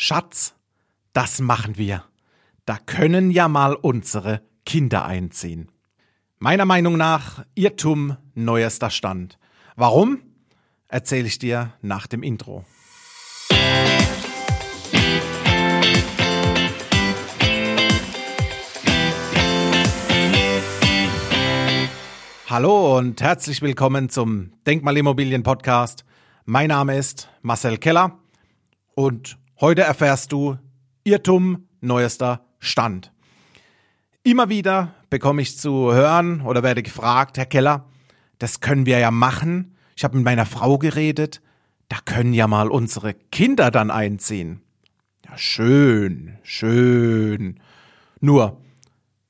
Schatz, das machen wir. Da können ja mal unsere Kinder einziehen. Meiner Meinung nach Irrtum neuester Stand. Warum? Erzähle ich dir nach dem Intro. Hallo und herzlich willkommen zum Denkmalimmobilien Podcast. Mein Name ist Marcel Keller und Heute erfährst du Irrtum neuester Stand. Immer wieder bekomme ich zu hören oder werde gefragt, Herr Keller, das können wir ja machen. Ich habe mit meiner Frau geredet, da können ja mal unsere Kinder dann einziehen. Ja, schön, schön. Nur,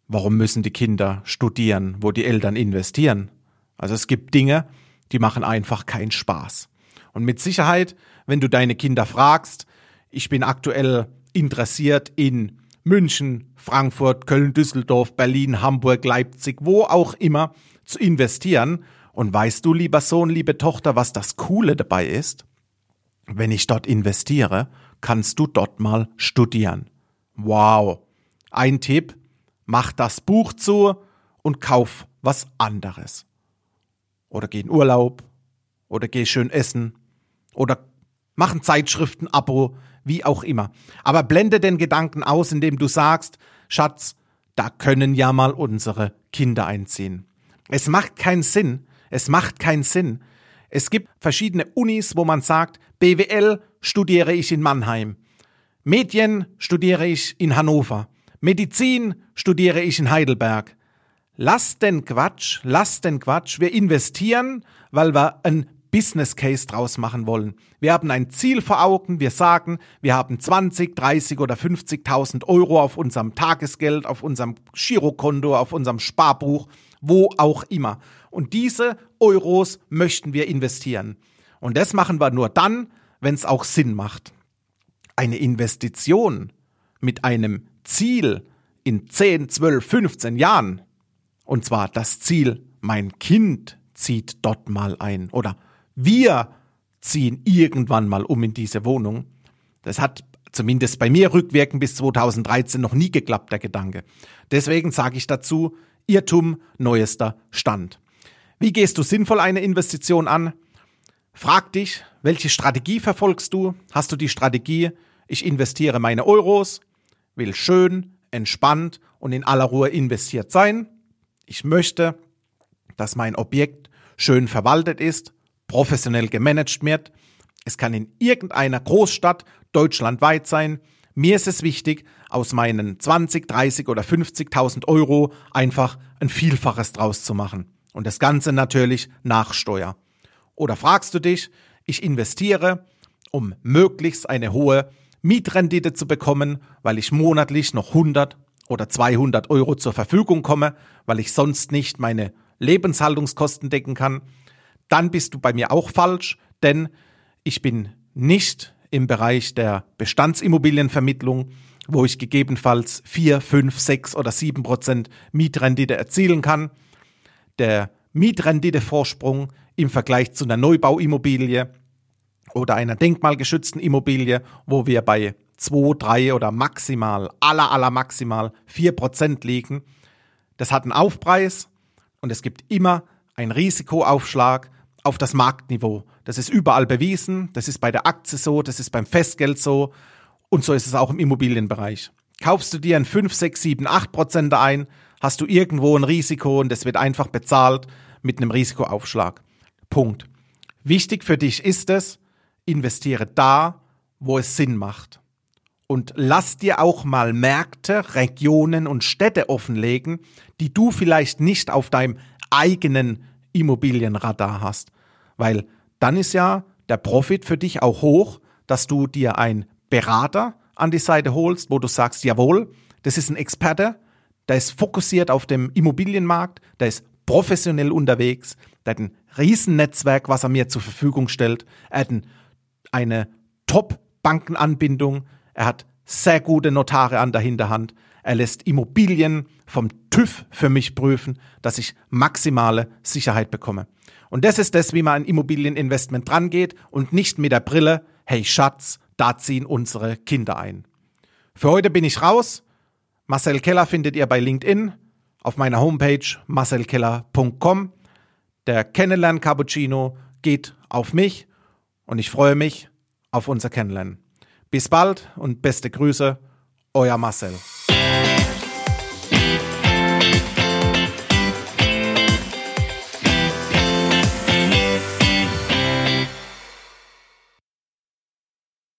warum müssen die Kinder studieren, wo die Eltern investieren? Also es gibt Dinge, die machen einfach keinen Spaß. Und mit Sicherheit, wenn du deine Kinder fragst, ich bin aktuell interessiert in München, Frankfurt, Köln, Düsseldorf, Berlin, Hamburg, Leipzig, wo auch immer zu investieren. Und weißt du, lieber Sohn, liebe Tochter, was das Coole dabei ist? Wenn ich dort investiere, kannst du dort mal studieren. Wow. Ein Tipp, mach das Buch zu und kauf was anderes. Oder geh in Urlaub. Oder geh schön essen. Oder mach ein Zeitschriften-Abo wie auch immer. Aber blende den Gedanken aus, indem du sagst, Schatz, da können ja mal unsere Kinder einziehen. Es macht keinen Sinn, es macht keinen Sinn. Es gibt verschiedene Unis, wo man sagt, BWL studiere ich in Mannheim, Medien studiere ich in Hannover, Medizin studiere ich in Heidelberg. Lass den Quatsch, lass den Quatsch. Wir investieren, weil wir ein Business Case draus machen wollen. Wir haben ein Ziel vor Augen. Wir sagen, wir haben 20, 30 oder 50.000 Euro auf unserem Tagesgeld, auf unserem Girokonto, auf unserem Sparbuch, wo auch immer. Und diese Euros möchten wir investieren. Und das machen wir nur dann, wenn es auch Sinn macht. Eine Investition mit einem Ziel in 10, 12, 15 Jahren, und zwar das Ziel, mein Kind zieht dort mal ein oder wir ziehen irgendwann mal um in diese Wohnung. Das hat zumindest bei mir rückwirkend bis 2013 noch nie geklappt, der Gedanke. Deswegen sage ich dazu, Irrtum neuester Stand. Wie gehst du sinnvoll eine Investition an? Frag dich, welche Strategie verfolgst du? Hast du die Strategie, ich investiere meine Euros, will schön, entspannt und in aller Ruhe investiert sein? Ich möchte, dass mein Objekt schön verwaltet ist, professionell gemanagt wird. Es kann in irgendeiner Großstadt deutschlandweit sein. Mir ist es wichtig, aus meinen 20, 30 oder 50.000 Euro einfach ein Vielfaches draus zu machen. Und das Ganze natürlich nach Steuer. Oder fragst du dich, ich investiere, um möglichst eine hohe Mietrendite zu bekommen, weil ich monatlich noch 100 oder 200 Euro zur Verfügung komme, weil ich sonst nicht meine Lebenshaltungskosten decken kann dann bist du bei mir auch falsch, denn ich bin nicht im Bereich der Bestandsimmobilienvermittlung, wo ich gegebenenfalls vier, fünf, sechs oder sieben Prozent Mietrendite erzielen kann. Der Mietrenditevorsprung im Vergleich zu einer Neubauimmobilie oder einer denkmalgeschützten Immobilie, wo wir bei zwei, drei oder maximal, aller, aller maximal vier Prozent liegen. Das hat einen Aufpreis und es gibt immer einen Risikoaufschlag auf das Marktniveau. Das ist überall bewiesen, das ist bei der Aktie so, das ist beim Festgeld so und so ist es auch im Immobilienbereich. Kaufst du dir ein 5, 6, 7, 8 Prozent ein, hast du irgendwo ein Risiko und das wird einfach bezahlt mit einem Risikoaufschlag. Punkt. Wichtig für dich ist es, investiere da, wo es Sinn macht. Und lass dir auch mal Märkte, Regionen und Städte offenlegen, die du vielleicht nicht auf deinem eigenen Immobilienradar hast. Weil dann ist ja der Profit für dich auch hoch, dass du dir einen Berater an die Seite holst, wo du sagst, jawohl, das ist ein Experte, der ist fokussiert auf dem Immobilienmarkt, der ist professionell unterwegs, der hat ein Riesennetzwerk, was er mir zur Verfügung stellt, er hat eine Top-Bankenanbindung, er hat sehr gute Notare an der Hinterhand, er lässt Immobilien vom TÜV für mich prüfen, dass ich maximale Sicherheit bekomme. Und das ist das, wie man ein Immobilieninvestment drangeht und nicht mit der Brille, hey Schatz, da ziehen unsere Kinder ein. Für heute bin ich raus. Marcel Keller findet ihr bei LinkedIn, auf meiner Homepage marcelkeller.com. Der Kennenlern Cappuccino geht auf mich und ich freue mich auf unser Kennenlernen. Bis bald und beste Grüße, euer Marcel.